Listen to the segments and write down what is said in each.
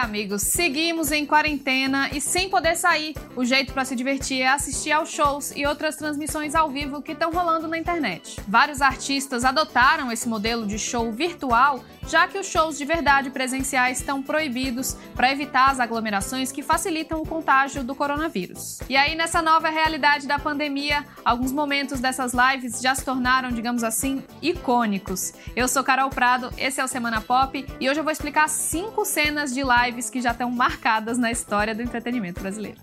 amigos, seguimos em quarentena e sem poder sair. O jeito para se divertir é assistir aos shows e outras transmissões ao vivo que estão rolando na internet. Vários artistas adotaram esse modelo de show virtual, já que os shows de verdade presenciais estão proibidos para evitar as aglomerações que facilitam o contágio do coronavírus. E aí, nessa nova realidade da pandemia, alguns momentos dessas lives já se tornaram, digamos assim, icônicos. Eu sou Carol Prado, esse é o Semana Pop e hoje eu vou explicar cinco cenas de lives que já estão marcadas na história do entretenimento brasileiro.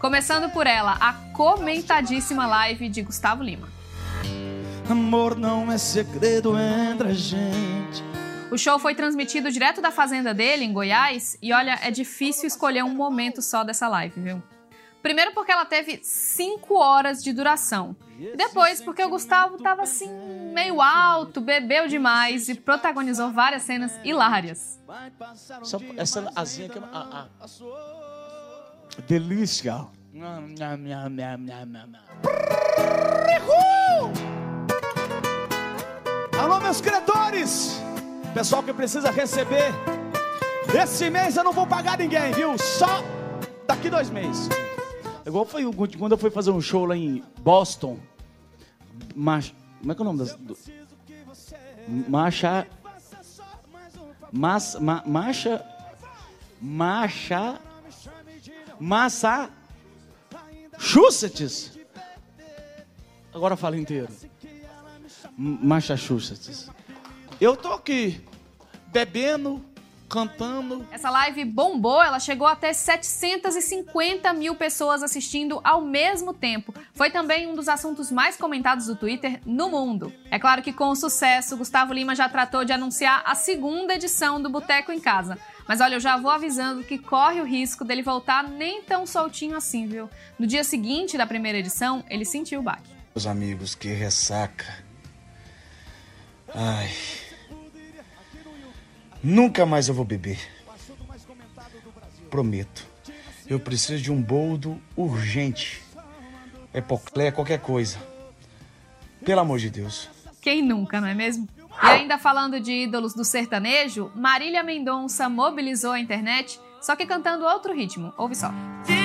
Começando por ela, a comentadíssima live de Gustavo Lima. Amor não é segredo entre a gente. O show foi transmitido direto da fazenda dele, em Goiás, e olha, é difícil escolher um momento só dessa live, viu? Primeiro porque ela teve 5 horas de duração. E depois porque o Gustavo tava assim, meio alto, bebeu demais e protagonizou várias cenas hilárias. Só essa asinha aqui. Ah, ah. Delícia. Alô, meus credores! Pessoal que precisa receber. Esse mês eu não vou pagar ninguém, viu? Só daqui dois meses. Igual foi quando eu fui fazer um show lá em Boston. Mas, como é que é o nome das. Do, Macha. Mas, ma, macha. Macha. Massa. Massachusetts. Agora fala inteiro. Massachusetts. Eu tô aqui bebendo, cantando. Essa live bombou, ela chegou a ter 750 mil pessoas assistindo ao mesmo tempo. Foi também um dos assuntos mais comentados do Twitter no mundo. É claro que com o sucesso, Gustavo Lima já tratou de anunciar a segunda edição do Boteco em Casa. Mas olha, eu já vou avisando que corre o risco dele voltar nem tão soltinho assim, viu? No dia seguinte da primeira edição, ele sentiu o baque. Meus amigos, que ressaca. Ai. Nunca mais eu vou beber. Prometo. Eu preciso de um boldo urgente. Epoclé, qualquer coisa. Pelo amor de Deus. Quem nunca, não é mesmo? E ainda falando de ídolos do sertanejo, Marília Mendonça mobilizou a internet, só que cantando outro ritmo. Ouve só. Diz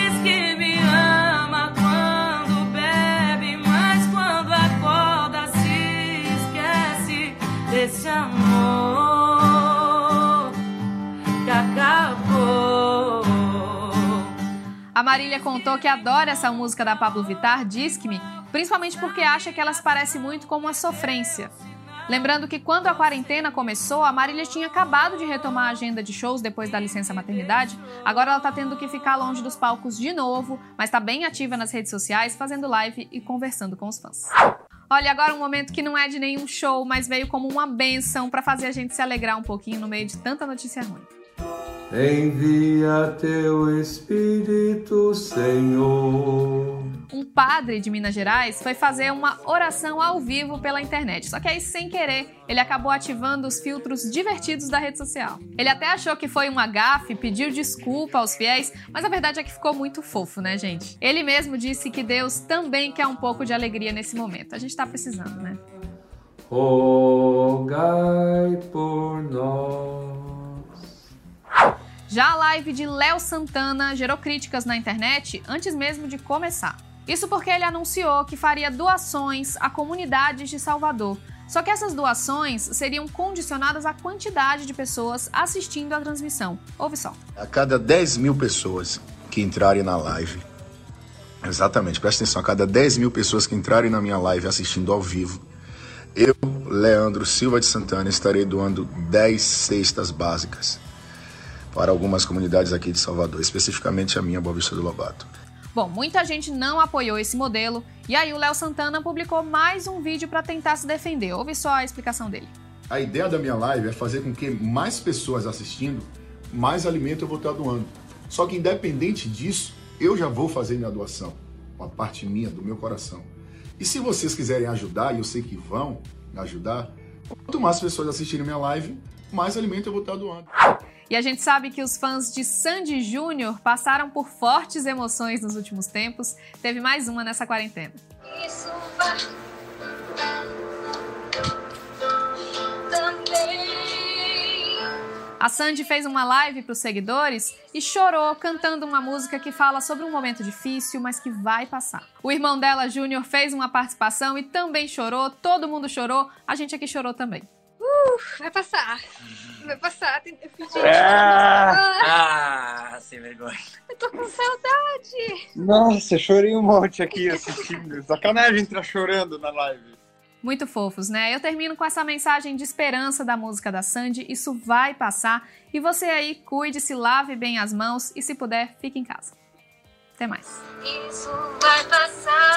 Marília contou que adora essa música da Pablo Vittar, Diz-que-me, principalmente porque acha que ela se parece muito com uma sofrência. Lembrando que quando a quarentena começou, a Marília tinha acabado de retomar a agenda de shows depois da licença maternidade. Agora ela está tendo que ficar longe dos palcos de novo, mas está bem ativa nas redes sociais, fazendo live e conversando com os fãs. Olha, agora um momento que não é de nenhum show, mas veio como uma benção para fazer a gente se alegrar um pouquinho no meio de tanta notícia ruim. Envia teu Espírito, Senhor. Um padre de Minas Gerais foi fazer uma oração ao vivo pela internet. Só que aí, sem querer, ele acabou ativando os filtros divertidos da rede social. Ele até achou que foi uma gafe, pediu desculpa aos fiéis, mas a verdade é que ficou muito fofo, né, gente? Ele mesmo disse que Deus também quer um pouco de alegria nesse momento. A gente tá precisando, né? Rogai por Já a live de Léo Santana gerou críticas na internet antes mesmo de começar. Isso porque ele anunciou que faria doações a comunidades de Salvador. Só que essas doações seriam condicionadas à quantidade de pessoas assistindo à transmissão. Ouve só. A cada 10 mil pessoas que entrarem na live, exatamente, presta atenção, a cada 10 mil pessoas que entrarem na minha live assistindo ao vivo, eu, Leandro Silva de Santana, estarei doando 10 cestas básicas para algumas comunidades aqui de Salvador, especificamente a minha Boa Vista do Lobato. Bom, muita gente não apoiou esse modelo e aí o Léo Santana publicou mais um vídeo para tentar se defender. Ouve só a explicação dele. A ideia da minha live é fazer com que mais pessoas assistindo, mais alimento eu vou estar doando. Só que independente disso, eu já vou fazer minha doação, uma parte minha do meu coração. E se vocês quiserem ajudar, e eu sei que vão ajudar, quanto mais pessoas assistirem minha live, mais alimento eu vou estar doando. E a gente sabe que os fãs de Sandy Júnior passaram por fortes emoções nos últimos tempos. Teve mais uma nessa quarentena. Isso vai A Sandy fez uma live para os seguidores e chorou cantando uma música que fala sobre um momento difícil, mas que vai passar. O irmão dela, Júnior, fez uma participação e também chorou, todo mundo chorou, a gente aqui chorou também. Vai passar. Vai passar. Tem- Gente, Ah, sem vergonha. eu tô com saudade. Nossa, eu chorei um monte aqui assistindo. Sacanagem entrar chorando na live. Muito fofos, né? Eu termino com essa mensagem de esperança da música da Sandy. Isso vai passar. E você aí, cuide-se, lave bem as mãos e, se puder, fique em casa. Até mais. Isso vai passar.